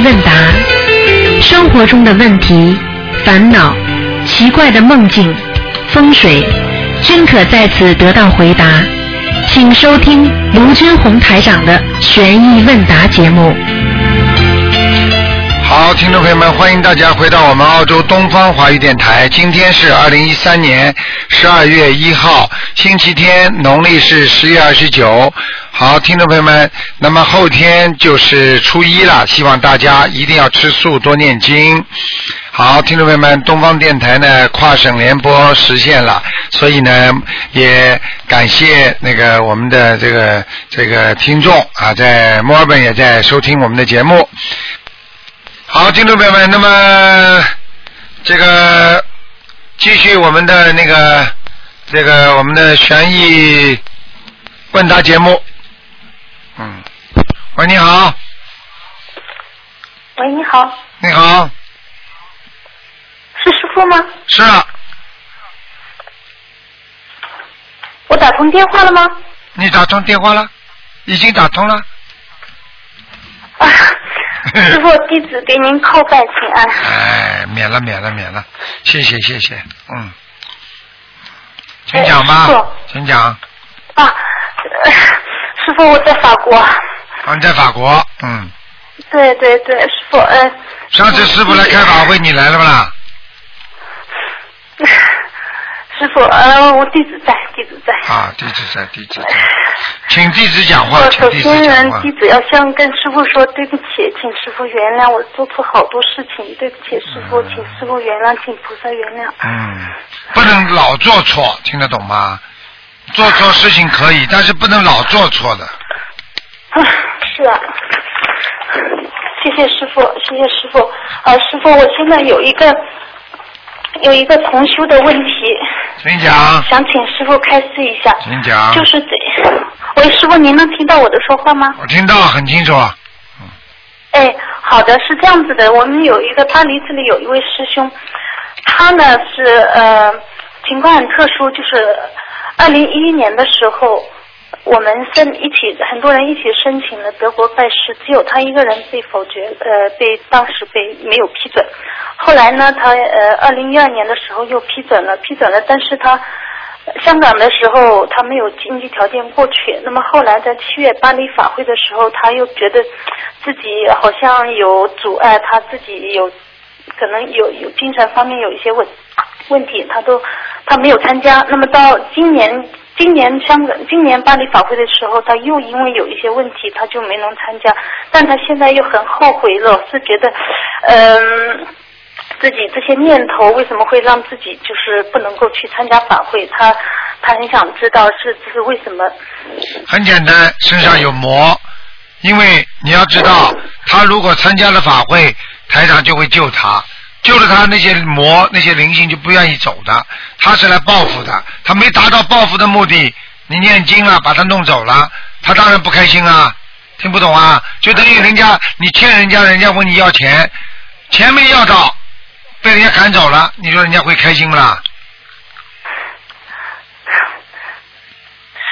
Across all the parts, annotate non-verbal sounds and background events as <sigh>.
问答，生活中的问题、烦恼、奇怪的梦境、风水，均可在此得到回答。请收听卢军红台长的悬疑问答节目。好，听众朋友们，欢迎大家回到我们澳洲东方华语电台。今天是二零一三年十二月一号，星期天，农历是十月二十九。好，听众朋友们，那么后天就是初一了，希望大家一定要吃素，多念经。好，听众朋友们，东方电台呢跨省联播实现了，所以呢也感谢那个我们的这个这个听众啊，在墨尔本也在收听我们的节目。好，听众朋友们，那么这个继续我们的那个这个我们的悬疑问答节目。嗯，喂，你好，喂，你好，你好，是师傅吗？是啊，我打通电话了吗？你打通电话了，已经打通了。啊，师傅，弟子给您叩拜请安。哎，免了，免了，免了，谢谢，谢谢，嗯，请讲吧哎，请讲。啊，呃师傅，我在法国。啊，你在法国，嗯，对对对，师傅，呃，上次师傅来开法会，你来了不啦？师傅，呃，我弟子在，弟子在。啊，弟子在，弟子在，请弟子讲话，请弟子讲话呢，。弟子要先跟师傅说对不起，请师傅原谅我做错好多事情，对不起师傅，请师傅原谅，请菩萨原谅。嗯，不能老做错，听得懂吗？做错事情可以，但是不能老做错的。啊，是啊，谢谢师傅，谢谢师傅。啊，师傅，我现在有一个有一个重修的问题，请讲，想请师傅开示一下。请讲。就是这，喂，师傅，您能听到我的说话吗？我听到很清楚。啊哎，好的，是这样子的，我们有一个巴黎这里有一位师兄，他呢是呃情况很特殊，就是二零一一年的时候，我们申一起很多人一起申请了德国拜师，只有他一个人被否决，呃被当时被没有批准。后来呢，他呃二零一二年的时候又批准了，批准了，但是他。香港的时候，他没有经济条件过去。那么后来在七月巴黎法会的时候，他又觉得自己好像有阻碍，他自己有可能有有精神方面有一些问问题，他都他没有参加。那么到今年今年香港今年巴黎法会的时候，他又因为有一些问题，他就没能参加。但他现在又很后悔了，是觉得嗯。自己这些念头为什么会让自己就是不能够去参加法会？他他很想知道是这是为什么？很简单，身上有魔，因为你要知道，他如果参加了法会，台长就会救他，救了他那些魔那些灵性就不愿意走的，他是来报复的，他没达到报复的目的，你念经了把他弄走了，他当然不开心啊，听不懂啊？就等于人家你欠人家，人家问你要钱，钱没要到，被人家赶走了，你说人家会开心不啦？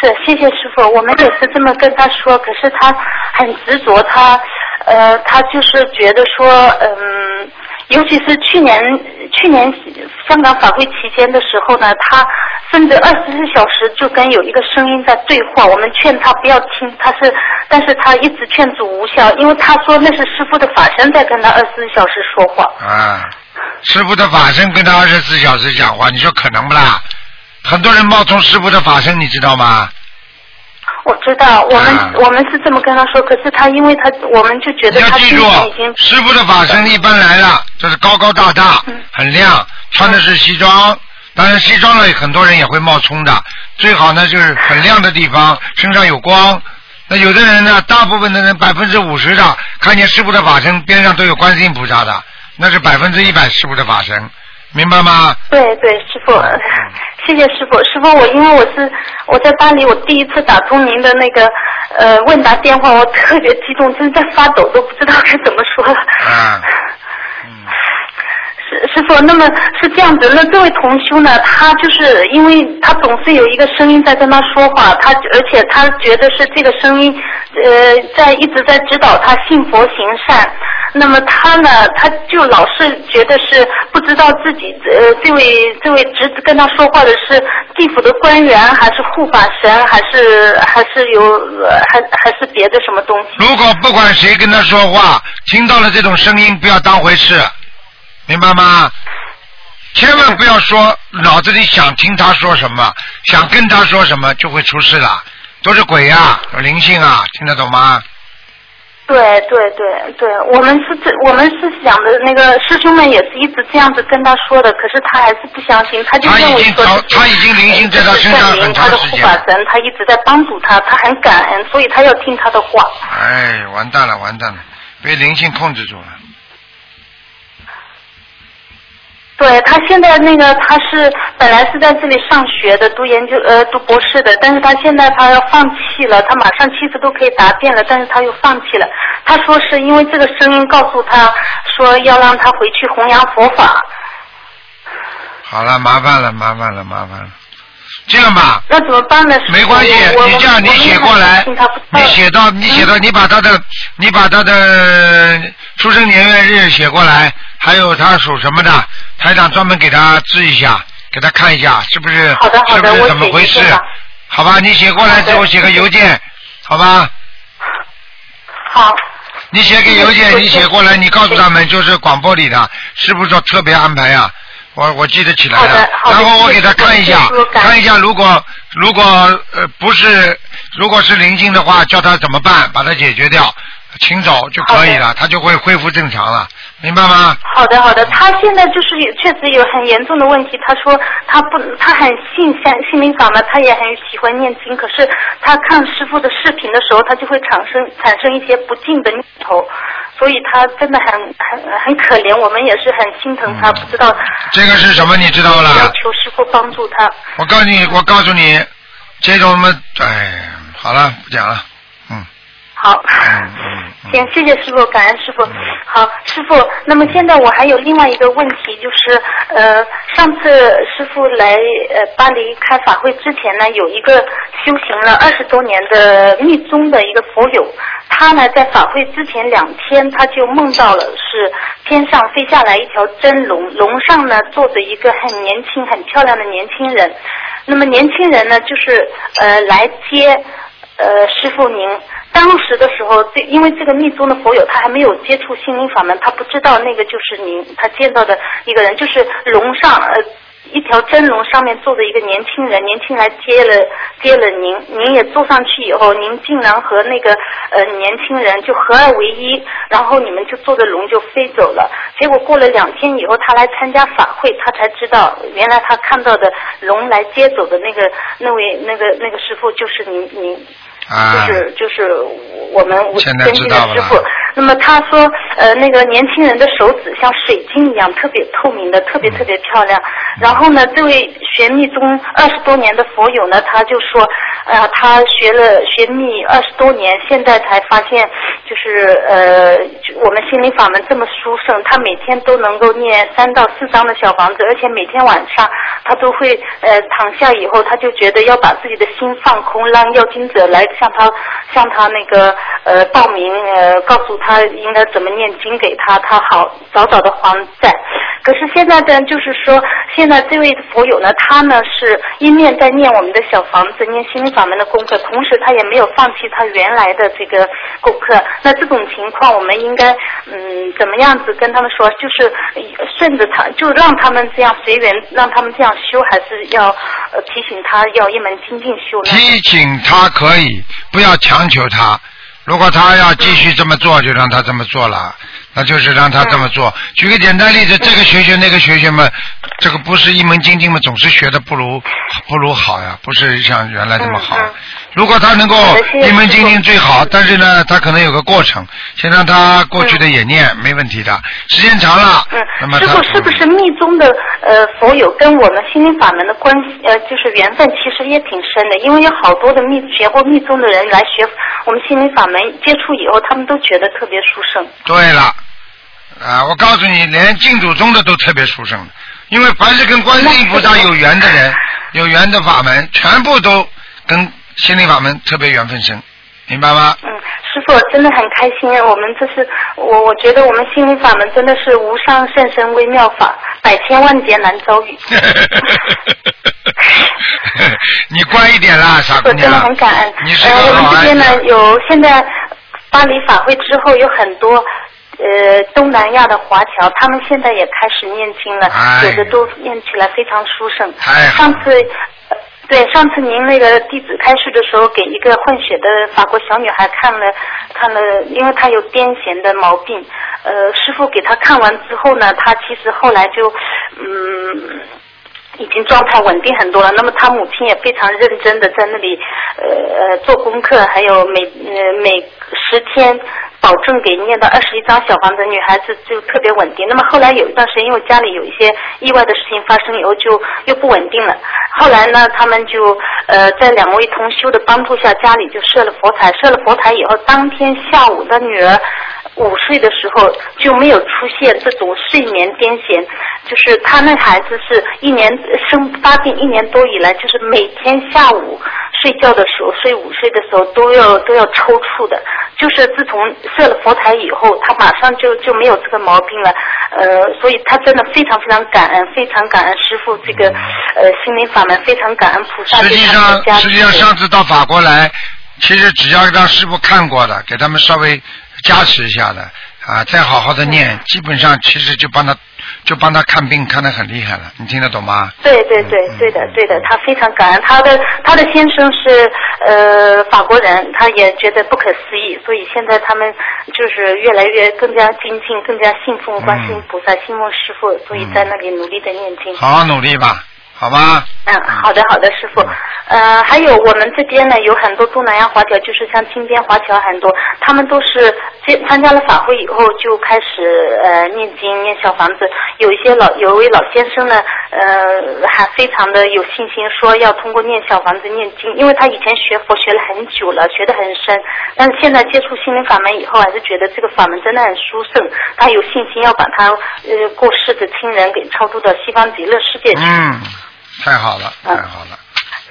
是，谢谢师傅，我们也是这么跟他说，可是他很执着，他呃，他就是觉得说，嗯，尤其是去年去年香港法会期间的时候呢，他甚至二十四小时就跟有一个声音在对话，我们劝他不要听，他是，但是他一直劝阻无效，因为他说那是师傅的法身在跟他二十四小时说话。啊，师傅的法身跟他二十四小时讲话，你说可能不啦？很多人冒充师傅的法身，你知道吗？我知道，我们、啊我们是这么跟他说，可是他因为他我们就觉得要记住神已经，师傅的法身一般来了，就是高高大大嗯，很亮，穿的是西装。当然，西装呢，很多人也会冒充的。最好呢，就是很亮的地方，身上有光。那有的人呢，大部分的人百分之五十的看见师傅的法身边上都有观世音菩萨的，那是百分之一百师傅的法身，明白吗？对对，师傅，嗯谢谢师傅。师傅，我因为我是我在巴黎，我第一次打通您的那个呃问答电话，我特别激动，正在发抖，都不知道该怎么说了。嗯，师傅，那么是这样子，那这位同修呢，他就是因为他总是有一个声音在跟他说话，他而且他觉得是这个声音，呃，在一直在指导他信佛行善。那么他呢，他就老是觉得是不知道自己呃，这位这位侄子跟他说话的是地府的官员，还是护法神，还是还是有还还是别的什么东西？如果不管谁跟他说话，听到了这种声音，不要当回事，明白吗？千万不要说脑子里想听他说什么，想跟他说什么就会出事了，都是鬼呀、有灵性啊，听得懂吗？对对对对，我们是这我们是想的那个师兄们也是一直这样子跟他说的，可是他还是不相信，他就他认为说他已经灵性在他身上他的护。法神，他一直在帮助他，他很感恩，所以他要听他的话。哎，完蛋了，完蛋了，被灵性控制住了。对他现在那个他是本来是在这里上学的，读研究呃读博士的，但是他现在他要放弃了，他马上七十都可以答辩了，但是他又放弃了。他说是因为这个声音告诉他说要让他回去弘扬佛法。好了，麻烦了，麻烦了，麻烦了。这样吧，那怎么办呢？没关系，你这样你写过来你写到你写到你把他的你把他的出生年月日写过来，还有他属什么的，台长专门给他治一下，给他看一下是不是好的好的是不是怎么回事？好吧，你写过来之后写个邮件，好吧？好。你写给邮件，你写过来，你告诉他们就是广播里的，是不是说特别安排啊？我我记得起来了然后我给他看一下看一下如果如果呃不是如果是灵性的话，叫他怎么办，把它解决掉，请走就可以了，他就会恢复正常了，明白吗？好的，好的。他现在就是确实有很严重的问题。他说他不，他很信善心灵法嘛，他也很喜欢念经。可是他看师傅的视频的时候，他就会产生产生一些不敬的念头，所以他真的很很很可怜。我们也是很心疼他，不知道这个是什么？你知道要了？求师傅帮助他。我告诉你，我告诉你，这种什么，哎，好了，不讲了，嗯好。行，谢谢师傅，感恩师傅。好，师傅，那么现在我还有另外一个问题，就是呃，上次师傅来呃巴黎开法会之前呢，有一个修行了二十多年的密宗的一个佛友，他呢在法会之前两天，他就梦到了是天上飞下来一条真龙，龙上呢坐着一个很年轻、很漂亮的年轻人，那么年轻人呢就是呃来接呃师傅您。当时的时候，这因为这个密宗的佛友他还没有接触心灵法门，他不知道那个就是您，他见到的一个人就是龙上呃一条真龙上面坐着一个年轻人，年轻人来接了接了您，您也坐上去以后，您竟然和那个呃年轻人就合二为一，然后你们就坐着龙就飞走了。结果过了两天以后，他来参加法会，他才知道原来他看到的龙来接走的那个那位那个那个师傅就是您您。啊，就是就是我们现在跟进知道了的师傅。那么他说，呃，那个年轻人的手指像水晶一样，特别透明的，特别特别漂亮。然后呢，这位学密宗二十多年的佛友呢，他就说，呃，他学了学密二十多年，现在才发现，就是呃，我们心灵法门这么殊胜，他每天都能够念三到四张的小房子，而且每天晚上他都会呃躺下以后，他就觉得要把自己的心放空，让要经者来向他向他那个呃报名呃告诉他应该怎么念经给他，他好早早的还债。可是现在呢，就是说现在这位佛友呢，他呢是一面在念我们的小房子，念心灵法门的功课，同时他也没有放弃他原来的这个功课。那这种情况，我们应该嗯怎么样子跟他们说？就是顺着他，就让他们这样随缘，让他们这样修，还是要呃提醒他要一门精进修呢？提醒他可以，不要强求他。如果他要继续这么做，就让他这么做了，那就是让他这么做。举个简单例子，这个学学那个学学嘛，这个不是一门精进嘛，总是学的不如不如好呀，不是像原来这么好。如果他能够一门精进最好，但是呢，他可能有个过程，先让他过去的也念，没问题的。时间长了，嗯那么嗯，师他傅是不是密宗的呃佛友跟我们心灵法门的关系呃就是缘分其实也挺深的，因为有好多的密学过密宗的人来学我们心灵法门，接触以后他们都觉得特别殊胜。对了，啊，我告诉你，连净土宗的都特别殊胜，因为凡是跟观世音菩萨有缘的人，有缘的法门，全部都跟心灵法门特别缘分深，明白吗？嗯，师傅真的很开心，我们这是我我觉得我们心灵法门真的是无上甚深微妙法，百千万劫难遭遇。<laughs> 你乖一点啦，<laughs> 傻姑我真的。很感恩。你是呃，我们这边呢。有现在巴黎法会之后有很多。呃，东南亚的华侨，他们现在也开始念经了，哎有的都念起来非常殊胜。上次，呃对上次您那个弟子开示的时候，给一个混血的法国小女孩看了看了，因为她有癫痫的毛病，呃，师傅给她看完之后呢，她其实后来就，嗯。已经状态稳定很多了。那么他母亲也非常认真的在那里，呃呃做功课，还有每呃每十天保证给念到二十一张小房子，女孩子就特别稳定。那么后来有一段时间，因为家里有一些意外的事情发生以后，就又不稳定了。后来呢，他们就呃在两位同修的帮助下，家里就设了佛台。设了佛台以后，当天下午的女儿。五岁的时候就没有出现这种睡眠癫痫，就是他那孩子是一年生发病一年多以来，就是每天下午睡觉的时候，睡午睡的时候都要都要抽搐的。就是自从设了佛台以后，他马上就就没有这个毛病了。呃，所以他真的非常非常感恩，非常感恩师傅这个呃心灵法门，非常感恩菩萨实际上。实际上上次到法国来，其实只要让师傅看过的，给他们稍微加持一下的啊，再好好的念，基本上其实就帮他就帮他看病看得很厉害了，你听得懂吗？对对对嗯，对的对的，他非常感恩。他的他的先生是呃法国人，他也觉得不可思议，所以现在他们就是越来越更加精进，更加信奉观世音菩萨，信奉师傅，所以在那里努力的念经。好好努力吧，好吧？嗯，好的好的，师傅。呃，还有我们这边呢，有很多东南亚华侨，就是像金边华侨很多，他们都是接参加了法会以后就开始呃念经念小房子。有一些老有一位老先生呢，呃，还非常的有信心，说要通过念小房子念经，因为他以前学佛学了很久了，学得很深，但是现在接触心灵法门以后，还是觉得这个法门真的很殊胜，他有信心要把他呃过世的亲人给超度到西方极乐世界去。嗯，太好了，太好了。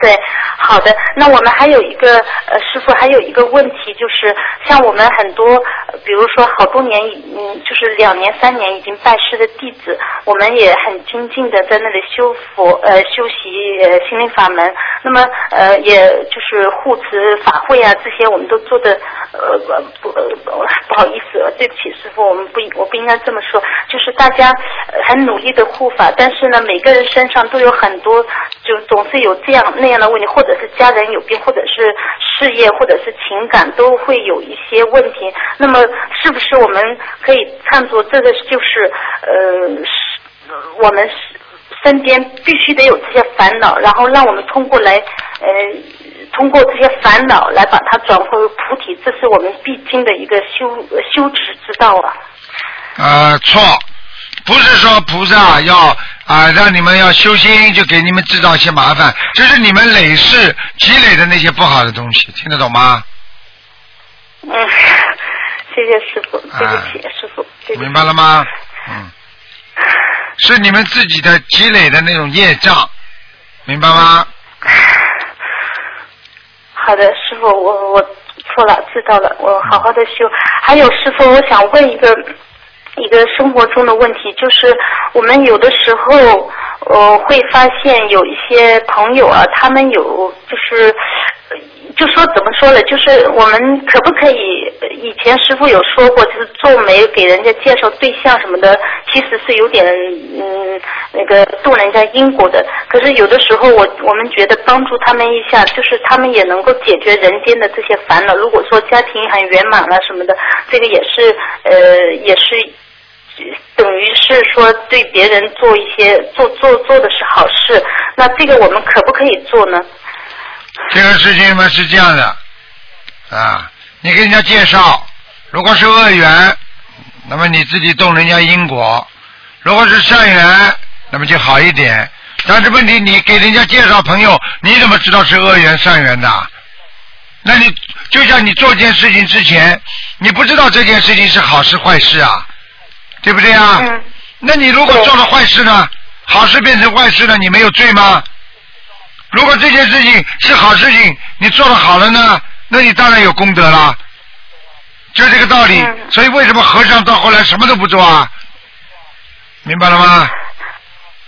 对，好的。那我们还有一个呃，师傅还有一个问题，就是像我们很多，比如说好多年，嗯，就是两年、三年已经拜师的弟子，我们也很精进的在那里修佛，呃，修习心灵法门。那么呃，也就是护持法会啊，这些我们都做的呃不呃不好意思，对不起师傅，我们不我不应该这么说，就是大家很努力的护法，但是呢，每个人身上都有很多，就总是有这样那样的问题，或者是家人有病，或者是事业，或者是情感，都会有一些问题。那么，是不是我们可以看作这个就是呃，是我们身边必须得有这些烦恼，然后让我们通过来呃。通过这些烦恼来把它转化为菩提，这是我们必经的一个修修持之道啊。呃，错，不是说菩萨要啊、让你们要修心，就给你们制造一些麻烦，这是你们累世积累的那些不好的东西，听得懂吗？嗯，<laughs> 谢谢师傅，对不起，师傅，对不起。明白了吗？嗯，<laughs> 是你们自己的积累的那种业障，明白吗？<laughs> 好的，师傅，我我错了，知道了，我好好的修。还有师傅，我想问一个一个生活中的问题，就是我们有的时候呃会发现有一些朋友啊，他们有就是。就说怎么说呢？就是我们可不可以？以前师傅有说过，就是做媒给人家介绍对象什么的，其实是有点嗯那个渡人家因果的。可是有的时候我我们觉得帮助他们一下，就是他们也能够解决人间的这些烦恼。如果说家庭很圆满了什么的，这个也是呃也是。等于是说对别人做一些做做做的是好事，那这个我们可不可以做呢？这个事情嘛是这样的啊，你给人家介绍，如果是恶缘，那么你自己动人家因果；如果是善缘，那么就好一点。但是问题，你给人家介绍朋友，你怎么知道是恶缘善缘的？那你就像你做件事情之前，你不知道这件事情是好事坏事啊，对不对啊？嗯。那你如果做了坏事呢？好事变成坏事了，你没有罪吗？如果这件事情是好事情，你做了好了呢，那你当然有功德了。就这个道理。嗯所以为什么和尚到后来什么都不做啊？明白了吗？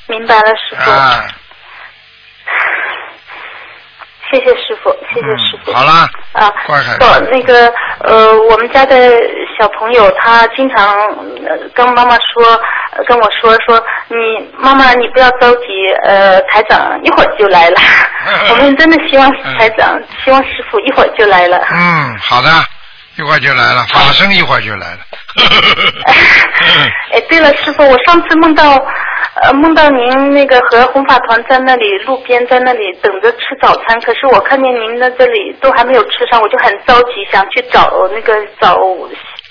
明白了，师傅。啊，谢谢师傅，谢谢师傅。嗯好啦，啊，乖孩子不，那个呃，我们家的小朋友他经常呃跟妈妈说，呃跟我说说，你妈妈你不要着急，呃，台长一会儿就来了。<laughs> 我们真的希望台长，希望师傅一会儿就来了。嗯，好的，一会儿就来了，法身一会儿就来了。<laughs> 哎，对了，师傅，我上次梦到，呃，梦到您那个和红法团在那里路边在那里等着吃早餐，可是我看见您在这里都还没有吃上，我就很着急，想去找那个找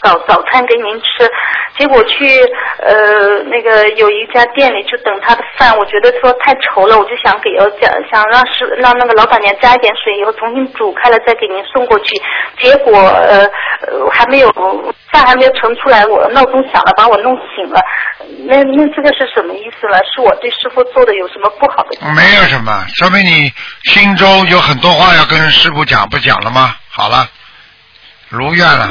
早早餐给您吃，结果去呃那个有一家店里就等他的饭，我觉得说太稠了，我就想给要加想让师让那个老板娘加一点水，以后重新煮开了再给您送过去，结果呃呃还没有饭还没有盛出来，我闹钟响了，把我弄醒了。那那这个是什么意思呢？是我对师傅做的有什么不好的？没有什么，说明你心中有很多话要跟师傅讲，不讲了吗？好了，如愿了，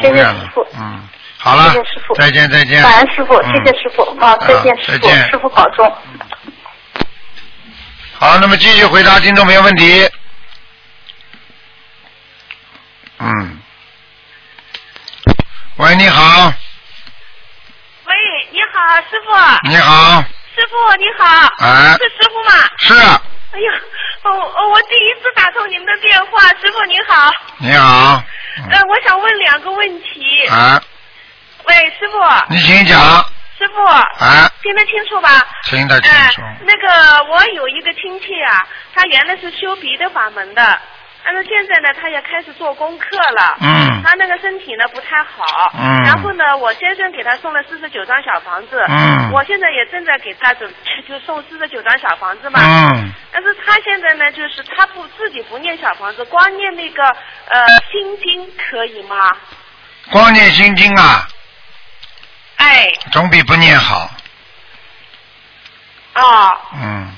谢谢师傅，嗯，好了谢谢师傅，再见再见，感恩师傅，嗯谢谢师傅啊，再见啊师傅，再见师傅保重。好，那么继续回答听众朋友问题。嗯，喂，你好，喂，你好，师傅。你好，师傅你好。哎是师傅吗？是，哎呀，哦哦，我第一次打通您的电话，师傅您好。你好，嗯呃，我想问两个问题。啊，喂，师傅。你请讲，师傅。啊，听得清楚吧？听得清楚，哎，那个我有一个亲戚啊，他原来是修鼻的法门的，但是现在呢，他也开始做功课了。嗯他那个身体呢不太好。嗯然后呢，我先生给他送了四十九张小房子。嗯我现在也正在给他准就送四十九张小房子嘛。嗯，但是他现在呢，就是他不自己不念小房子，光念那个呃心经可以吗？光念心经啊，哎，总比不念好，啊。嗯，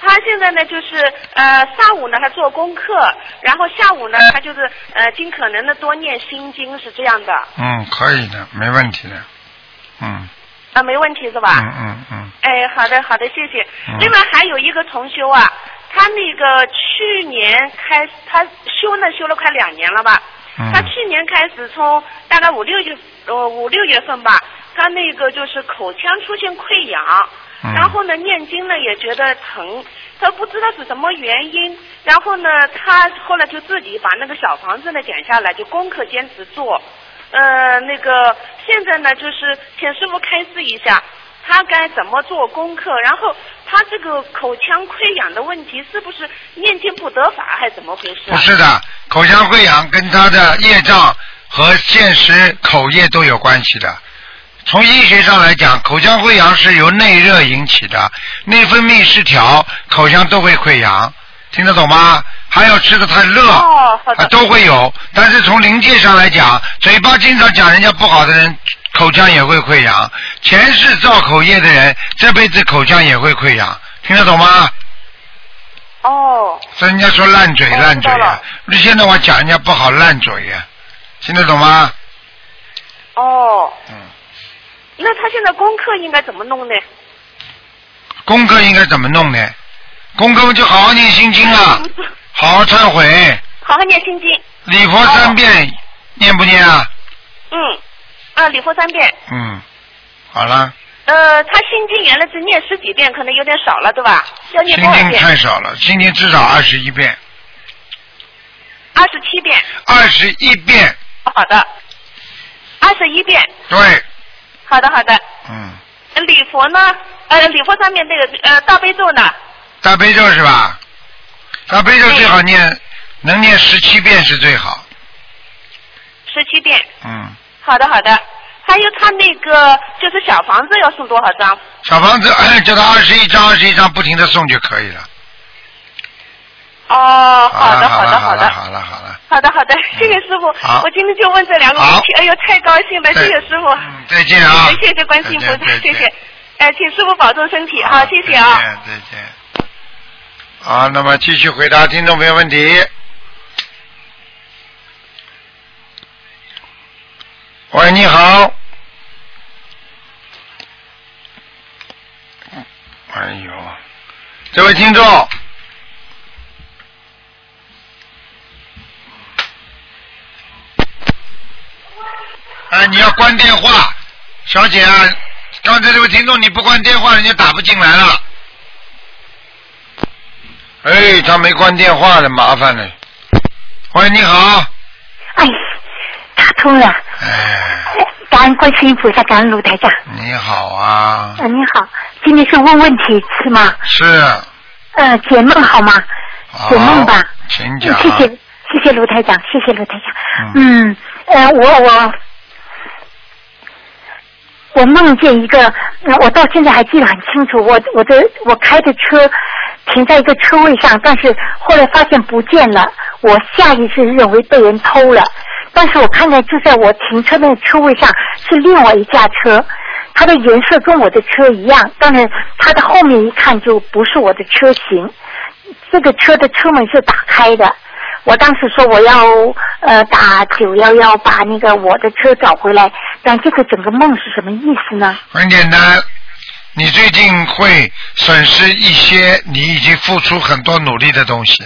他现在呢，就是呃上午呢他做功课，然后下午呢他就是呃尽可能的多念心经，是这样的啊、嗯，可以的，没问题的，嗯，啊没问题是吧？嗯嗯嗯，哎，好的好的，谢谢。嗯另外还有一个同修啊，他那个去年开始他修呢修了快两年了吧？嗯他去年开始从大概五六月呃五六月份吧，他那个就是口腔出现溃疡，嗯然后呢念经呢也觉得疼，他不知道是什么原因，然后呢他后来就自己把那个小房子呢剪下来，就功课坚持做。呃，那个现在呢就是请师傅开示一下。他该怎么做功课？然后他这个口腔溃疡的问题是不是念经不得法，还是怎么回事、啊？不是的，口腔溃疡跟他的业障和现实口业都有关系的。从医学上来讲，口腔溃疡是由内热引起的，内分泌失调，口腔都会溃疡，听得懂吗？还有吃的太热，哦啊都会有。但是从临界上来讲，嘴巴经常讲人家不好的人，口腔也会溃疡。前世造口业的人，这辈子口腔也会溃疡，听得懂吗？哦，所以人家说烂嘴哦烂嘴啊你现在我讲人家不好烂嘴呀、听得懂吗？哦，嗯，那他现在功课应该怎么弄呢？功课应该怎么弄呢？功课就好好念心经啊，好好忏悔，好好念心经。礼佛三遍，念不念啊？嗯，啊，礼佛三遍。嗯，好了，呃，他心经原来是念十几遍，可能有点少了，对吧？要心经念多少遍？太少了，心经至少二十一遍，二十七遍。二十一遍，好的，二十一遍。对，好的，好的。嗯，礼佛呢？呃，礼佛上面那个呃大悲咒呢？大悲咒是吧？大悲咒最好念，能念十七遍是最好，十七遍。嗯。好的，好的。还有他那个就是小房子要送多少张？小房子，叫他二十一张，二十一张不停的送就可以了。哦，好的，好的，好的，好了，好了。好的，好的，谢谢师傅。我今天就问这两个问题，哎呦，太高兴了，谢谢师傅。嗯，再见啊。谢谢观世音菩萨，谢谢。哎，请师傅保重身体，好，谢谢啊。再见，再见。好，那么继续回答听众朋友问题。喂，你好。哎呦，这位听众，哎，你要关电话，小姐啊，刚才这位听众你不关电话，人家打不进来了。哎，他没关电话了，麻烦了。喂，你好。哎，打通了，哎，感恩观世音菩萨，感恩卢台长。你好啊。呃，你好，今天是问问题是吗？是。呃，解梦好吗？解梦吧。请讲。嗯谢谢，谢谢卢台长，谢谢卢台长。嗯，呃，我我我梦见一个，我到现在还记得很清楚，我我的我开的车停在一个车位上，但是后来发现不见了，我下意识认为被人偷了，但是我看见就在我停车那个车位上是另外一架车。它的颜色跟我的车一样，但是它的后面一看就不是我的车型。这个车的车门是打开的，我当时说我要呃打九幺幺把那个我的车找回来，但这个整个梦是什么意思呢？很简单，你最近会损失一些你已经付出很多努力的东西，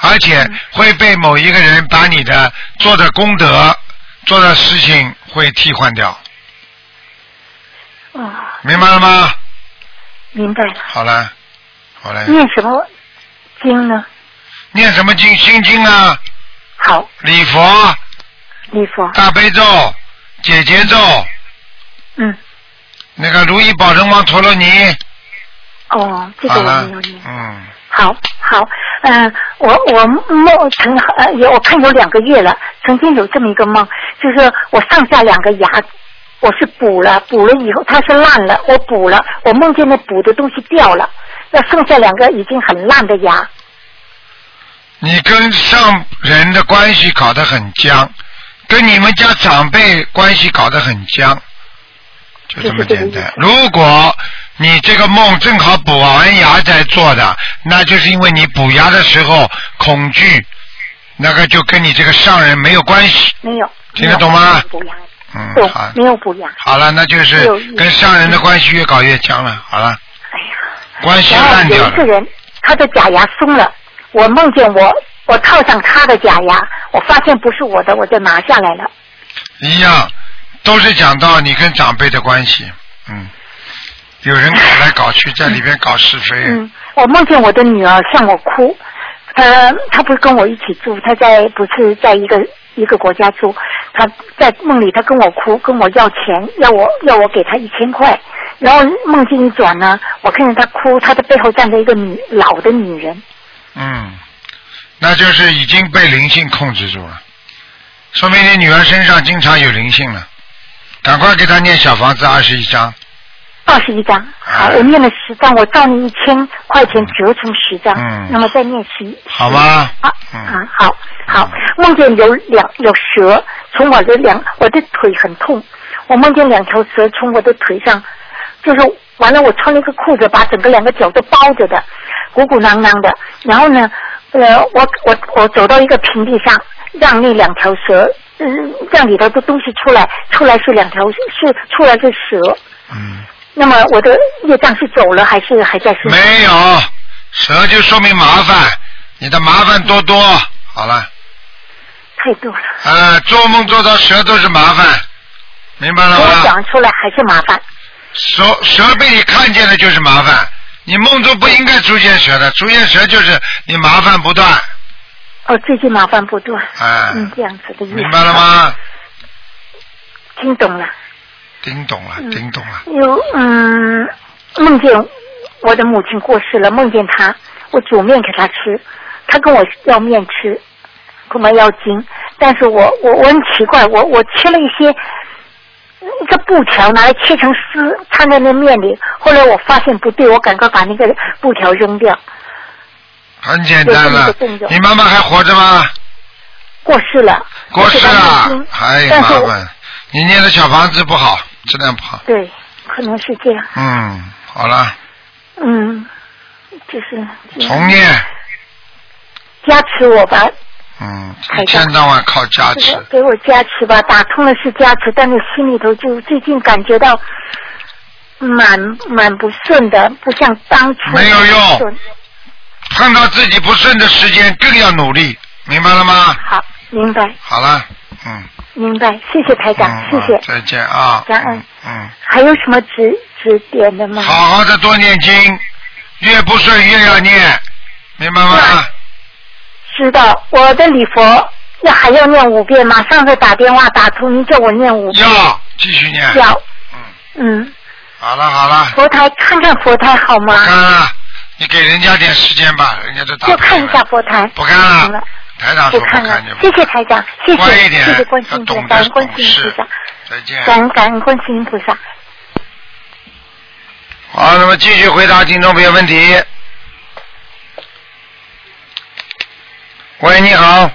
而且会被某一个人把你的做的功德、做的事情会替换掉，啊、明白了吗？明白了。好了，好了。念什么经呢？念什么经？心经啊，好，礼佛、礼佛。大悲咒、解结咒，嗯，那个如意宝轮王陀罗尼。哦，这个我没有念。，嗯，好好，嗯、我我梦曾呃有我看有两个月了，曾经有这么一个梦，就是我上下两个牙，我是补了，补了以后它是烂了，我补了，我梦见那补的东西掉了，那剩下两个已经很烂的牙，你跟上人的关系搞得很僵，跟你们家长辈关系搞得很僵，就这么简单。如果你这个梦正好补完牙在做的，那就是因为你补牙的时候恐惧，那个就跟你这个上人没有关系。没有。听得懂吗补牙，嗯，好，，没有补牙。好了，那就是跟上人的关系越搞越僵了。好了，哎呀。关系烂掉了。有一个人，他的假牙松了，我梦见我我套上他的假牙，我发现不是我的，我就拿下来了。一样，都是讲到你跟长辈的关系，嗯，有人搞来搞去，在里边搞是非，嗯，我梦见我的女儿向我哭，她，她不是跟我一起住，她在不是在一个一个国家住，她在梦里她跟我哭，跟我要钱，要我要我给她一千块，然后梦境一转呢，我看见她哭，她的背后站着一个女老的女人，嗯，那就是已经被灵性控制住了，说明你女儿身上经常有灵性了，赶快给她念小房子二十一章，二十一张，好，哎我念了十张，我照你一千块钱折成十张，嗯。那么再念十一，好吗？啊嗯。啊，好好，梦见有两有蛇从我的两我的腿很痛，我梦见两条蛇从我的腿上，就是完了，我穿了一个裤子，把整个两个脚都包着的，鼓鼓囊囊的。然后呢，呃，我我我走到一个平地上，让那两条蛇，嗯，让里头的东西出来，出来是两条是出来是蛇。嗯，那么我的业障是走了还是还在？没有，蛇就说明麻烦，你的麻烦多多，好了，太多了，呃，做梦做到蛇都是麻烦，明白了吗我吗？讲出来还是麻烦。蛇蛇被你看见了就是麻烦，你梦中不应该出现蛇的，出现蛇就是你麻烦不断，哦，最近麻烦不断。哎嗯，这样子的意思。明白了？吗？听懂了。听懂了，嗯听懂了。有嗯，梦见我的母亲过世了，梦见她，我煮面给她吃，她跟我要面吃，跟我要经，但是我我我很奇怪，我我吃了一些。一个布条拿来切成丝，掺在那面里。后来我发现不对，我赶快把那个布条扔掉。很简单了你妈妈还活着吗？过世了，过世了，哎呀麻烦，你念的小房子不好，质量不好。对，可能是这样。嗯，好了，嗯，就是重念，加持我吧，嗯，一天到晚靠加持，给我加持吧，打通了是加持，但是心里头就最近感觉到蛮蛮不顺的，不像当初没有用。顺碰到自己不顺的时间更要努力，明白了吗？好，明白。好了，嗯，明白，谢谢台长，嗯谢谢。再见啊，感恩。嗯还有什么指指点的嗯，吗？好好的多念经，越不顺越要念，明白吗？知道，我的礼佛要还要念五遍，马上再打电话打通，您叫我念五遍。要继续念，要，嗯，嗯，好了好了，佛台看看佛台好吗？看了，你给人家点时间吧，人家都打就看一下佛台。不看了了，台长说不不看了谢谢台长，谢谢，谢谢观世音菩萨，感恩观世音菩懂萨，再见。感恩感恩观世音菩萨。好，那么继续回答听众朋友问题。喂，你好。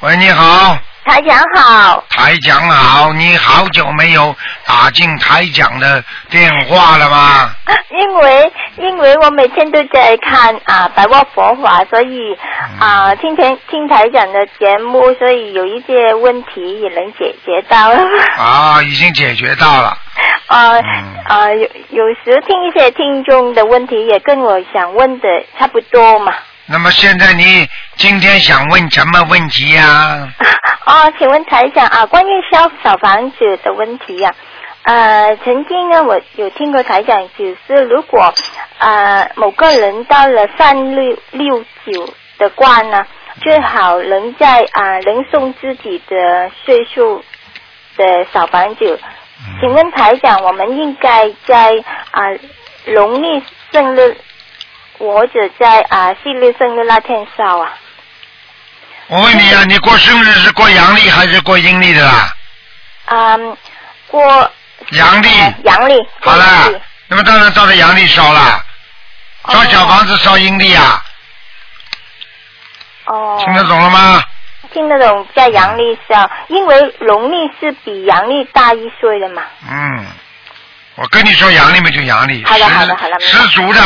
喂，你好，台长好，台长好，你好久没有打进台长的电话了吗？<laughs> 因为因为我每天都在看啊百万佛法，所以啊听台听台长的节目，所以有一些问题也能解决到了。<laughs> 啊，已经解决到了。啊 <laughs> 嗯啊有有时听一些听众的问题，也跟我想问的差不多嘛。那么现在你今天想问什么问题呀、<laughs> 哦，请问台长啊，关于烧小房子的问题呀、呃，曾经呢，我有听过台长解释，如果呃某个人到了三六六九的关呢，最好能在啊、能送自己的岁数的小房子。请问台长，我们应该在啊、农历生日或者在啊系列生日那天烧啊？我问你啊，你过生日是过阳历还是过阴历的啦？嗯，过阳历。呃阳历。好阳了，那么当然照着阳历烧了，烧小房子烧阴历啊，哦，听得懂了吗？听得懂在阳历烧，因为农历是比阳历大一岁的嘛。嗯，我跟你说阳历嘛就阳历，好的好的好的十足的，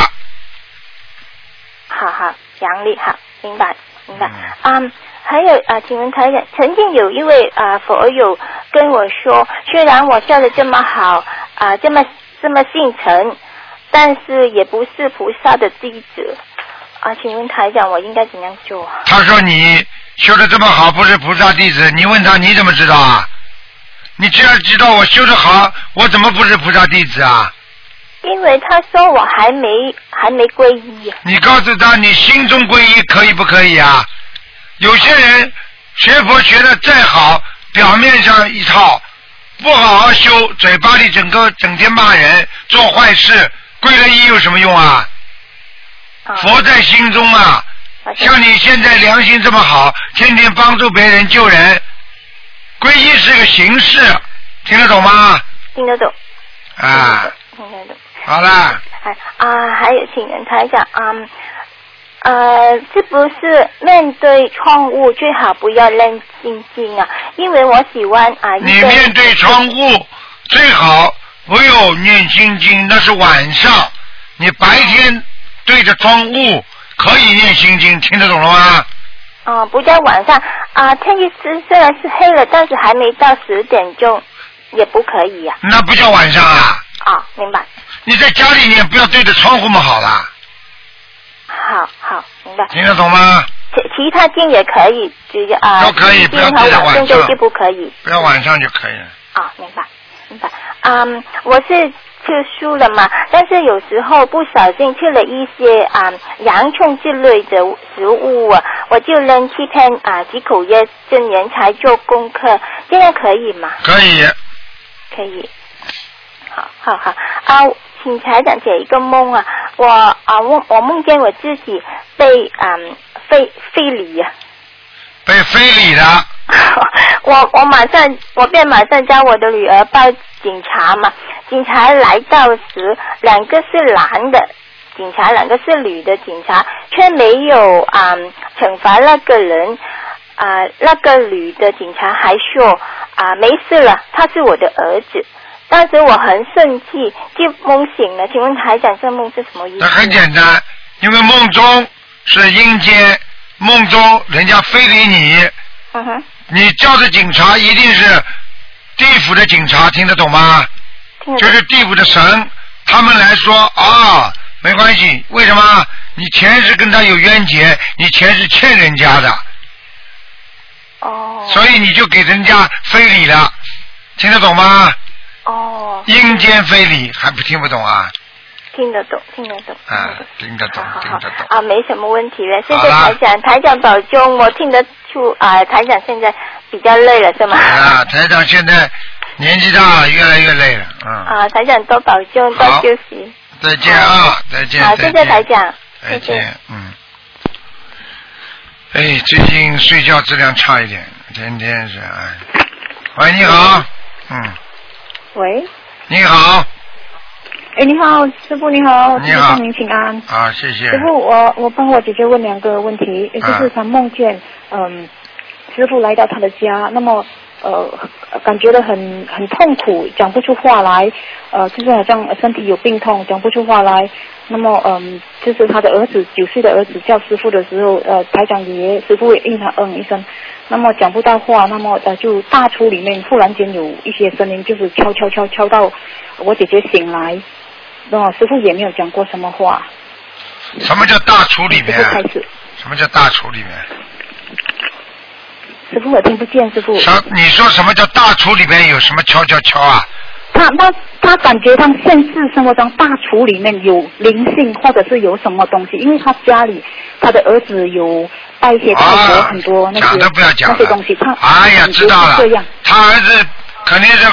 好好，阳历好，明白明白。嗯嗯，还有啊，请问台长，曾经有一位啊佛友跟我说，虽然我笑的这么好啊，这么这么姓陈，但是也不是菩萨的弟子啊，请问台长，我应该怎样做啊？他说你修的这么好，不是菩萨弟子，你问他你怎么知道啊？你既然知道我修的好，我怎么不是菩萨弟子啊？因为他说我还没还没皈依。你告诉他，你心中皈依可以不可以啊？有些人学佛学的再好，表面上一套，不好好修，嘴巴里整个整天骂人，做坏事，皈了依有什么用啊？啊佛在心中啊，像像你现在良心这么好，天天帮助别人救人，皈依是个形式，听得懂吗？听得懂，啊，听得懂。好啦。哎啊，还有请人台长，嗯，呃，是不是面对窗户最好不要扔心经啊？因为我喜欢啊，你面对窗户最好不要念心经，那是晚上。你白天对着窗户可以念心经，听得懂了吗？啊、不在晚上啊，天气是虽然是黑了，但是还没到十点钟，也不可以呀、那不叫晚上啊！啊。明白，你在家里念，不要对着窗户嘛，好了，好好明白。听得懂吗？其其他经也可以，只是啊，都可以不要晚上就不可以。不要晚上就可以了。啊，明白，明白。嗯，我是吃素了嘛，但是有时候不小心吃了一些啊、洋葱之类的食物啊，我就扔七天啊几口叶真言才做功课，这样可以吗？可以，可以。好好好啊，请台长解一个梦啊，我啊我我梦见我自己被嗯非非礼啊。被非礼了，<laughs> 我我马上我便马上叫我的女儿报警察嘛。警察来到时，两个是男的警察，两个是女的警察，却没有啊、嗯惩罚那个人。啊、那个女的警察还说啊、没事了，他是我的儿子。当时我很生气，就梦醒了。请问台长，这梦是什么意思？那很简单，因为梦中是阴间，梦中人家非礼你，嗯哼，你叫的警察一定是地府的警察，听得懂吗？听得懂就是地府的神，他们来说啊，没关系，为什么？你前世跟他有冤结，你前世欠人家的，哦所以你就给人家非礼了，听得懂吗？哦，阴间非礼还不听不懂啊？听得懂，听得懂。啊，听得懂听得懂。啊，没什么问题了。谢谢台长，台长保重。我听得出啊，台长现在比较累了，是吗？啊，台长现在年纪大了，越来越累了，嗯。啊，台长多保重，多休息。再见啊，再见。好，谢谢台见。长，再。见，嗯。哎，最近睡觉质量差一点，天天是哎。喂，你好，嗯，喂，你好，哎，你好，师傅你好，你好向您请安。啊，谢谢。师傅，我我帮我姐姐问两个问题，也就是啊她梦见，嗯，师傅来到她的家，那么呃，感觉到很很痛苦，讲不出话来，呃，就是好像身体有病痛，讲不出话来。那么嗯，就是他的儿子九岁的儿子叫师傅的时候，呃，台长爷爷师傅也应他嗯一声，那么讲不到话，那么呃就大厨里面忽然间有一些声音，就是敲敲敲敲到我姐姐醒来，那么师傅也没有讲过什么话。什么叫大厨里面开始，什么叫大厨里面？师傅我听不见，师傅。什？你说什么叫大厨里面有什么敲敲敲啊？他他他感觉他现实生活中大厨里面有灵性，或者是有什么东西，因为他家里他的儿子有带一些泰国啊很多那些、讲都不要讲了那些东西，他哎呀，知道了这样。，他儿子肯定是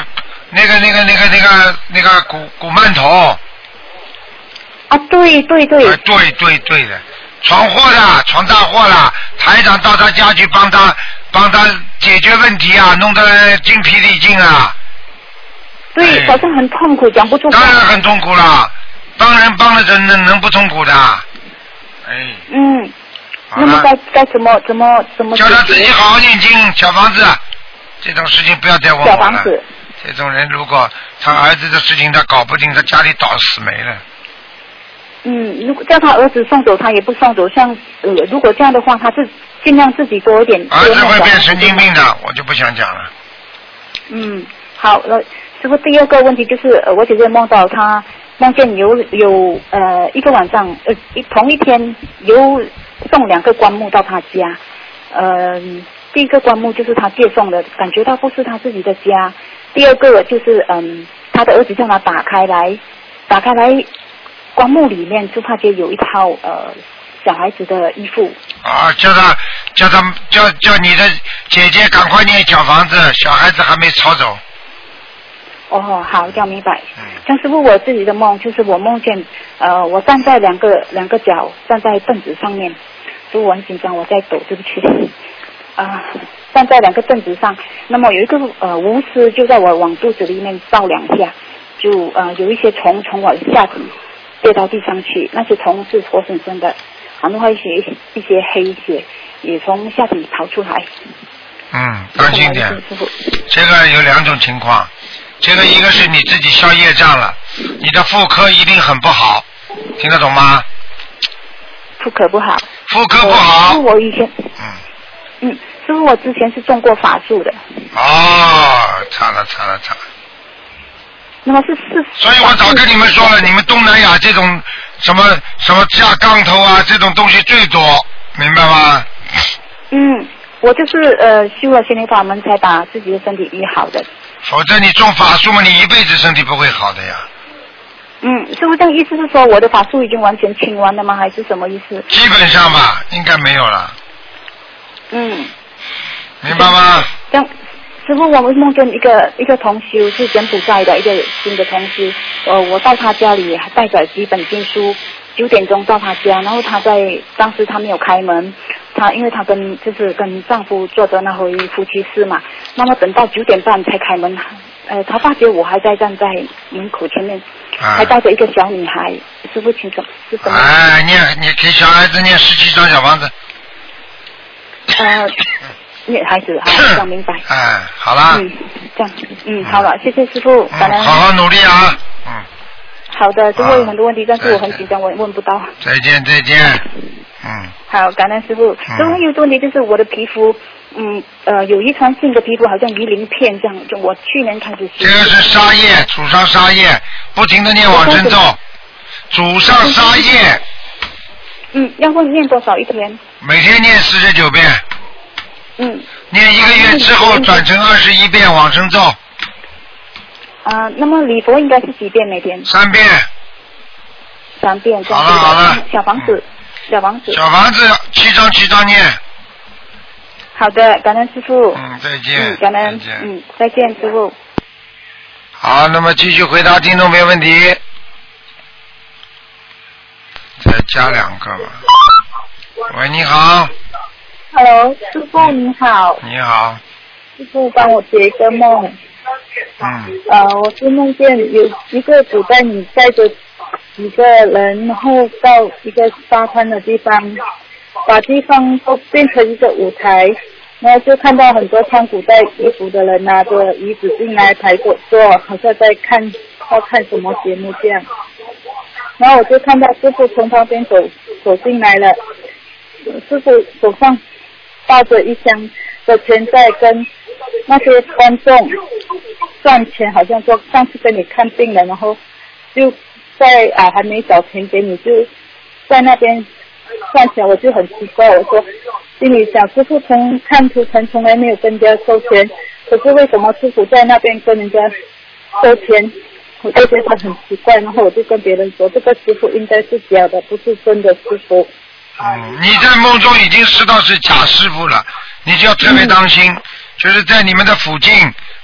那个那个那个那个那个古古曼童。啊，对对对，哎，对对对的，闯祸了，闯大祸了。台长到他家去帮他帮他解决问题啊，弄得精疲力尽啊，对，哎好像很痛苦，讲不出话当。然很痛苦啦。帮人帮了人能能不痛苦的？哎，嗯，那么该该怎么怎么怎么叫他自己好好念经，小房子，这种事情不要再问我了。小房子？这种人如果他儿子的事情他搞不定，他家里倒死没了。嗯，如果叫他儿子送走，他也不送走。像呃，如果这样的话，他是尽量自己多一点。儿子会变神经病的，我就不想讲了。嗯，好了，师傅，第二个问题就是，呃，我姐姐梦到她梦见有有呃一个晚上，呃一同一天有送两个棺木到她家，呃，第一个棺木就是她借送的，感觉到不是她自己的家。第二个就是嗯，她的儿子叫她打开来，打开来，棺木里面就发觉有一套呃小孩子的衣服，啊，叫他叫他叫叫你的姐姐赶快念小房子，小孩子还没吵走。哦，好，这样明白。嗯像师傅我自己的梦，就是我梦见，呃，我站在两个两个脚站在凳子上面，所以我很紧张，我在抖，对不起。<laughs> 啊、站在两个凳子上，那么有一个呃巫师就在我往肚子里面照两下，就呃有一些虫从我的下体跌到地上去，那些虫是活生生的，然后还有一些一些黑血也从下体跑出来。嗯，当心点。师傅。这个有两种情况，这个一个是你自己消业障了，你的妇科一定很不好，听得懂吗？妇科不好。妇科不好师，傅我以前嗯，嗯，师傅，我之前是中过法术的，哦，惨了惨了惨了。那么是是。所以我早跟你们说了，你们东南亚这种什么什么架杠头啊，这种东西最多，明白吗？嗯，我就是呃修了心灵法门才把自己的身体医好的。否则你种法术嘛，你一辈子身体不会好的呀。嗯，师傅这样意思是说我的法术已经完全清完了吗？还是什么意思？基本上吧，应该没有了，嗯，明白吗？这样。师傅，我们梦见一个一个同修是柬埔寨的一个新的同修，呃，我到他家里还带着几本经书，九点钟到他家，然后他在当时他没有开门，她因为她跟就是跟丈夫做的那回夫妻事嘛，那么等到九点半才开门，呃，她发觉我还在站在门口前面，啊还带着一个小女孩，师傅请什是什么？哎，念你给小孩子念十七张小房子。呃，女孩子，好，这样明白。哎，好啦，嗯，这样，嗯，好了，谢谢师傅，感嗯，好好努力啊，嗯，好的，师傅有很多问题，但是我很紧张，我也问不到。再见再见，嗯，好，感恩师傅。嗯。然后有一个问题就是我的皮肤，嗯呃有遗传性的皮肤好像鱼鳞片这样，就我去年开始这个是沙叶，祖上沙叶，不停的念往生咒，祖上沙叶，嗯，要问念多少一天？每天念四十九遍，嗯。念一个月之后转成二十一遍往生咒，啊、那么礼佛应该是几遍每天？三遍，三遍好了好了小房子，小房子。小房子七张七张念，好的，感恩师傅。嗯，再见嗯，，感恩。嗯，再见师傅。好，那么继续回答听众朋友问题。再加两个吧。喂，你好，Hello，师傅你好，你好，师傅帮我解一个梦。啊，呃，我是梦见有一个古代你带着几个人，然后到一个沙滩的地方，把地方都变成一个舞台，然后就看到很多穿古代衣服的人拿着椅子进来排过坐，好像在看要看什么节目这样。然后我就看到师傅从旁边走走进来了，师傅手上抱着一箱的钱在跟那些观众赚钱，好像说上次跟你看病了，然后就在啊还没找钱给你，就在那边赚钱，我就很奇怪，我说心里想师傅从看图腾从来没有跟人家收钱，可是为什么师傅在那边跟人家收钱？我就觉得很奇怪，然后我就跟别人说，这个师傅应该是假的，不是真的师傅。嗯，你在梦中已经知道是假师傅了，你就要特别当心，就是在你们的附近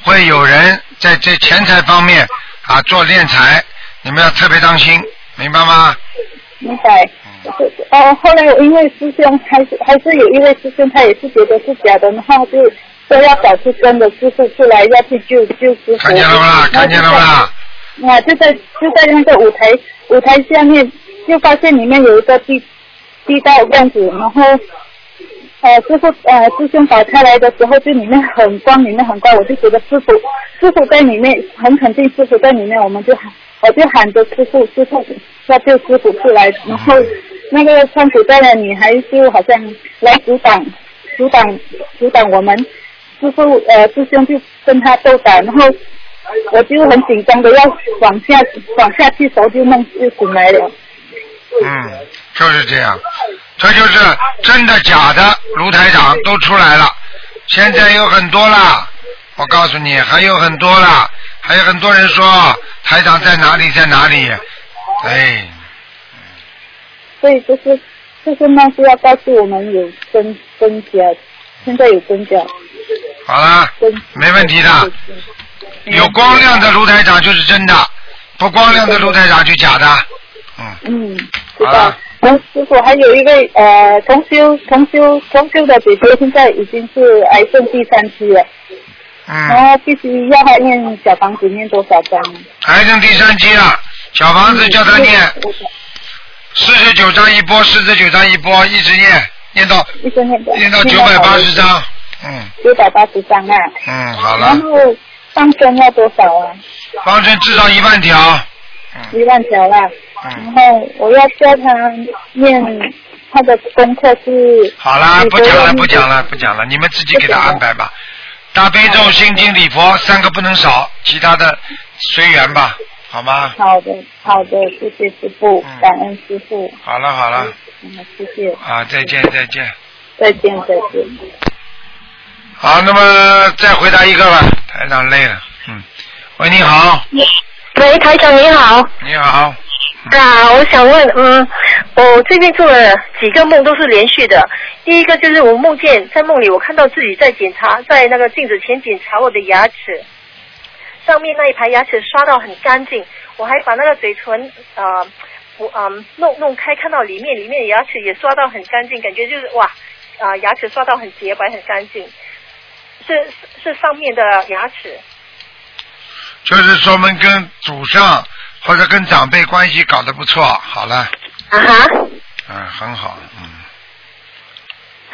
会有人在这钱财方面啊做敛财，你们要特别当心，明白吗？明白。哦，后来我因为师兄还是还是有一位师兄，他也是觉得是假的，然后就说要找出真的师傅出来，要去救救师傅。看见了不啦？看见了不啦？啊，就在就在那个舞台舞台下面，就发现里面有一个地地道样子，然后呃师傅呃师兄打开来的时候，就里面很光，里面很光，我就觉得师傅师傅在里面，很肯定师傅在里面，我们就喊我就喊着师傅师傅要救师傅出来，然后那个穿古代的女孩就好像来阻挡阻挡阻挡我们，师傅呃师兄就跟他斗打，然后。我就很紧张的要往下往下去手就弄就醒来了。嗯，就是这样，这就是真的假的卢台长都出来了，现在有很多啦，我告诉你还有很多啦，还有很多人说台长在哪里在哪里，哎，所以就是就是那是要告诉我们有真真假，现在有真假。好了，真没问题的，有光亮的卢台长就是真的，不光亮的卢台长就假的，嗯，嗯，好了。然后师傅还有一位呃同修同修同修的姐姐，现在已经是癌症第三期了，然嗯，后必须要她念小房子念多少张？癌症第三期了，小房子叫他念嗯四十九章一波，四十九章一波，一直念，念到一直念到。念到九百八十张，嗯九百八十张啊。嗯，好了然了，后放生要多少啊？方针至少一万条，嗯一万条啦。然嗯，后我要教他念他的功课是。好啦，不讲了，不讲了，不讲了，你们自己给他安排吧。大悲咒、心经、礼佛三个不能少，其他的随缘吧，好吗？好的，好的，谢谢师傅，嗯感恩师傅，好了好了，嗯，谢谢，啊，再见再见。再见再见。好，那么再回答一个吧，台长累了，嗯。喂，你好，喂，台长你好。你好，啊，我想问，嗯，我最近做了几个梦都是连续的。第一个就是我梦见在梦里，我看到自己在检查，在那个镜子前检查我的牙齿，上面那一排牙齿刷到很干净，我还把那个嘴唇啊，我嗯弄弄开，看到里面里面的牙齿也刷到很干净，感觉就是哇啊、牙齿刷到很洁白很干净，是是是上面的牙齿。就是说明跟祖上或者跟长辈关系搞得不错，好了，啊哈嗯，很好，嗯。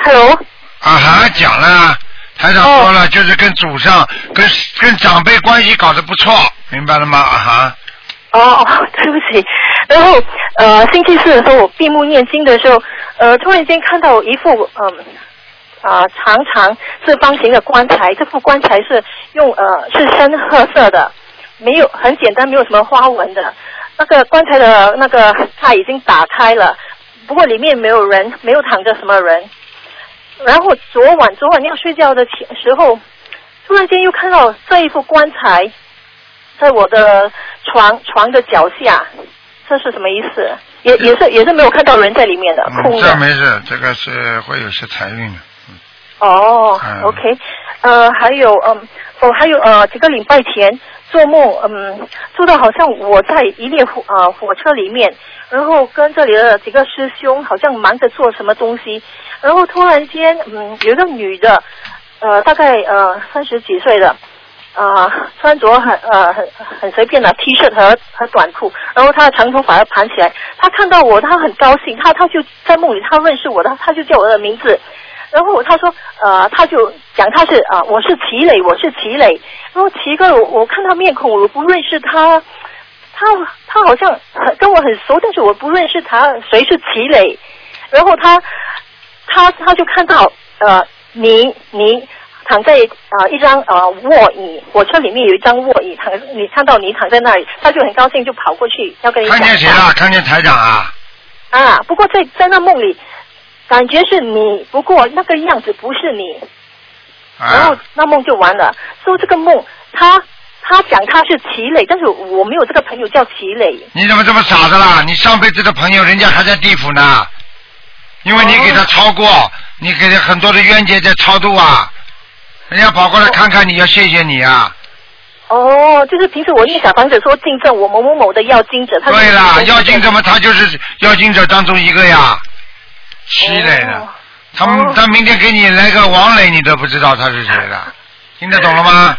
，Hello。啊哈，讲了，台长说了，就是跟祖上、跟跟长辈关系搞得不错，明白了吗？啊哈，哦哦，<laughs> 对不起。然后呃，星期四的时候我闭目念经的时候，呃，突然间看到一副嗯啊、长长正方形的棺材，这副棺材是用呃是深褐色的，没有很简单，没有什么花纹的。那个棺材的那个盖已经打开了，不过里面没有人，没有躺着什么人。然后昨晚昨晚要睡觉的前时候，突然间又看到这一副棺材在我的床床的脚下，这是什么意思？也也是也是没有看到人在里面的，嗯，空的。这没事，这个是会有些财运的。哦、嗯 o k 呃，还有嗯，哦，还有呃，几个礼拜前做梦，嗯，做到好像我在一列火呃火车里面，然后跟这里的几个师兄好像忙着做什么东西，然后突然间，嗯，有一个女的，呃，大概呃三十几岁的。啊、穿着很呃很很随便的 T 恤和和短裤，然后她的长头发盘起来。她看到我，她很高兴，她她就在梦里，她认识我的，她就叫我的名字，然后他说，呃，他就讲他是啊、我是齐磊，我是齐磊。然后奇怪，我我看他面孔，我不认识他，他他好像很跟我很熟，但是我不认识他，谁是齐磊？然后他他他就看到呃你你躺在啊、呃一张呃卧椅，火车里面有一张卧椅，躺你看到你躺在那里，他就很高兴，就跑过去要跟你看见谁了？看见台长啊？啊，不过在在那梦里，感觉是你，不过那个样子不是你，然后啊，那梦就完了。说这个梦，他他讲他是齐磊，但是我没有这个朋友叫齐磊。你怎么这么傻的啦？你上辈子的朋友，人家还在地府呢，因为你给他超过，你给他很多的冤结在超度啊，人家跑过来看看你，要谢谢你啊。哦，就是平时我念小房子说敬赠我某某某的要经者，他对啦，要经经者嘛，他就是要经者当中一个呀，齐磊的。他们哦他明天给你来个王磊，你都不知道他是谁的，<laughs> 听得懂了吗？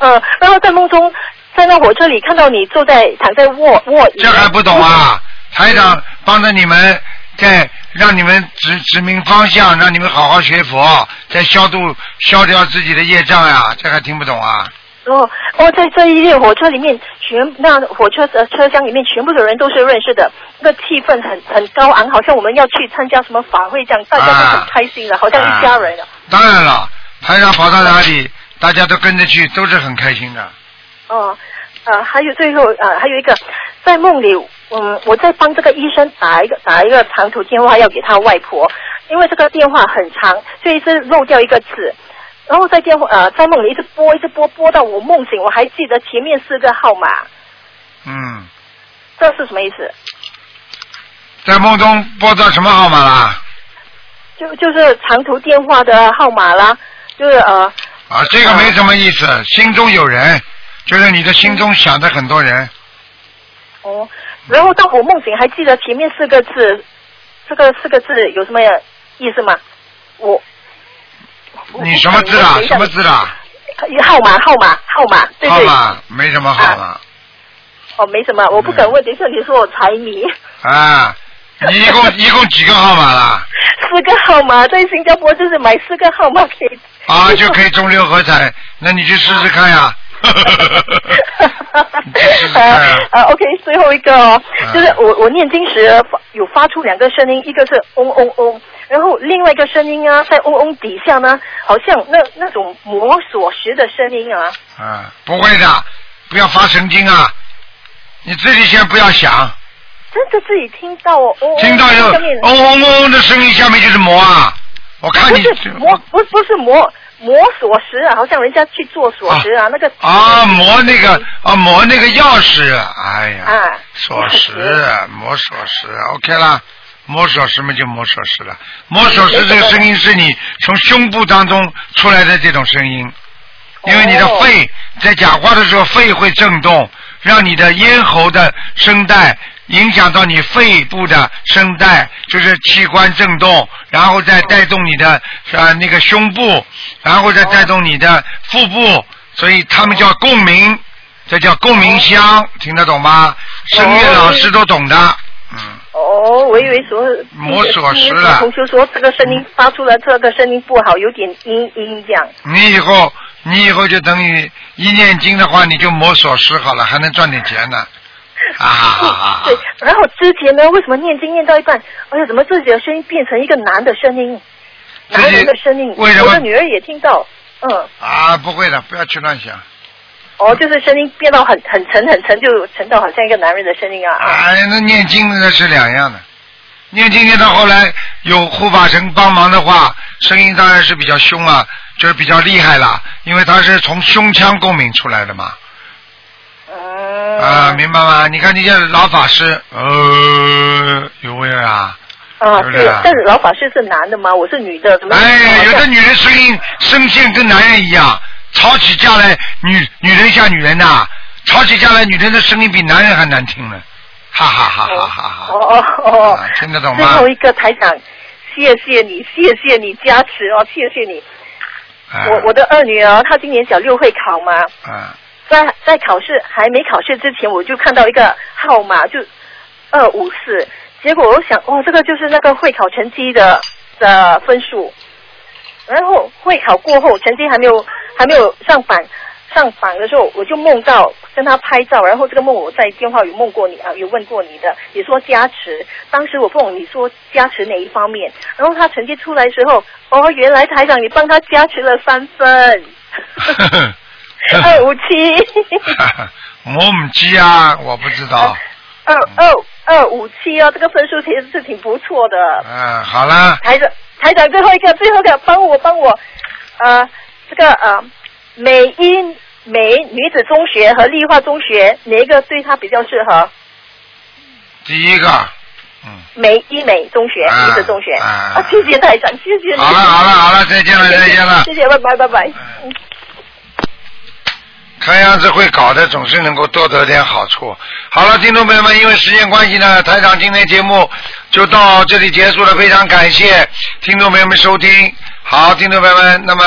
呃，然后在梦中，在那火车里看到你坐在躺在卧卧，这还不懂啊？台长帮着你们，在让你们指指明方向，让你们好好学佛，在消度消掉自己的业障呀、这还听不懂啊？哦哦，在这一列火车里面，全那火车的车厢里面全部的人都是认识的，那个气氛很很高昂，好像我们要去参加什么法会这样，大家都很开心的，好像一家人了。当然了，台长跑到哪里，大家都跟着去，都是很开心的。哦，呃，还有最后呃，还有一个，在梦里，嗯，我在帮这个医生打一个打一个长途电话要给他外婆，因为这个电话很长，所以一直漏掉一个字。然后在电话呃，在梦里一直拨，一直拨，拨到我梦醒，我还记得前面四个号码，嗯，这是什么意思？在梦中拨到什么号码啦？就就是长途电话的号码啦，就是呃，啊，这个没什么意思，心中有人，就是你的心中想着很多人。哦，然后到我梦醒还记得前面四个字，这个四个字有什么意思吗？我你什么字啦？什么字啦？号码号码号码，对对。号码没什么号码哦，没什么，我不敢问，等一下你说我财迷。啊。你一共一共几个号码啦？<laughs> 四个号码在新加坡就是买四个号码可以。啊，就可以中六合彩，<laughs> 那你去试试看呀。<laughs> 呃，OK，最后一个哦，嗯就是我我念经时发有发出两个声音，一个是嗡嗡嗡，然后另外一个声音啊，在嗡嗡底下呢，好像那那种磨锁石的声音啊。啊，不会的，不要发神经啊！你自己先不要想，真的自己听到哦，嗡嗡听到有嗡嗡嗡嗡的声音，下面就是磨啊！我看你不是磨，不不是磨磨锁石啊，好像人家去做锁石啊，那个啊，磨那个啊，磨那个钥匙，哎呀，啊锁匙，磨锁石，OK 啦，磨锁匙嘛就磨锁匙了，磨锁匙这个声音是你从胸部当中出来的这种声音，因为你的肺在讲话的时候肺会震动，让你的咽喉的声带影响到你肺部的声带，就是器官震动，然后再带动你的啊那个胸部，然后再带动你的腹部，所以他们叫共鸣，这叫共鸣腔，听得懂吗？声乐老师都懂的，哦，我以为说磨锁石了同学说这个声音发出来这个声音不好，有点阴阴这样。你以后你以后就等于一念经的话，你就磨锁石好了，还能赚点钱呢。啊！<laughs> 对，然后之前呢，为什么念经念到一半，哎呀，怎么自己的声音变成一个男的声音，男人的声音？为什么我的女儿也听到，嗯，啊，不会的，不要去乱想。哦，就是声音变到很很沉很沉，就沉到好像一个男人的声音啊啊！哎，那念经那是两样的，念经念到后来有护法神帮忙的话，声音当然是比较凶啊，就是比较厉害了，因为他是从胸腔共鸣出来的嘛。嗯。啊，明白吗？你看那些老法师，呃，有味儿啊。啊，对但是老法师是男的吗？我是女的，怎么？哎，有的女人声音声线跟男人一样，吵起架来，女女人像女人呐、吵起架来，女人的声音比男人还难听呢，哈哈哈哈哈哈。哦哦哦，啊听得懂吗？最后一个台长，谢谢你，谢谢你加持哦，谢谢你。啊我我的二女儿她今年小六会考嘛，啊在在考试还没考试之前，我就看到一个号码，就二五四。结果我想，哇，这个就是那个会考成绩的的分数。然后会考过后，成绩还没有还没有上榜上榜的时候，我就梦到跟他拍照，然后这个梦我在电话有梦过你啊，有问过你的，你说加持，当时我不懂你说加持哪一方面，然后他成绩出来的时候，哦，原来台长你帮他加持了三分，<laughs> 二五七。我唔知啊，我不知道。二二二五七啊，这个分数其实是挺不错的。嗯，好啦，台长，台长最后一个，最后一个，帮我帮我，呃，这个呃，美英美女子中学和丽化中学哪一个对她比较适合？第一个，嗯美医美中学，啊女子中学。啊啊，谢谢台长，谢谢你。好了好了好了再见了再见了谢谢，拜拜拜拜。嗯看样子会搞的，总是能够多得点好处。好了，听众朋友们，因为时间关系呢，台长今天节目就到这里结束了，非常感谢听众朋友们收听。好，听众朋友们，那么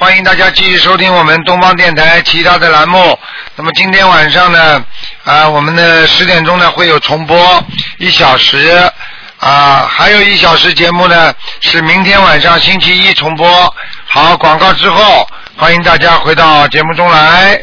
欢迎大家继续收听我们东方电台其他的栏目。那么今天晚上呢，啊、我们的十点钟呢会有重播一小时。啊，还有一小时节目呢，是明天晚上星期一重播。好，广告之后，欢迎大家回到节目中来。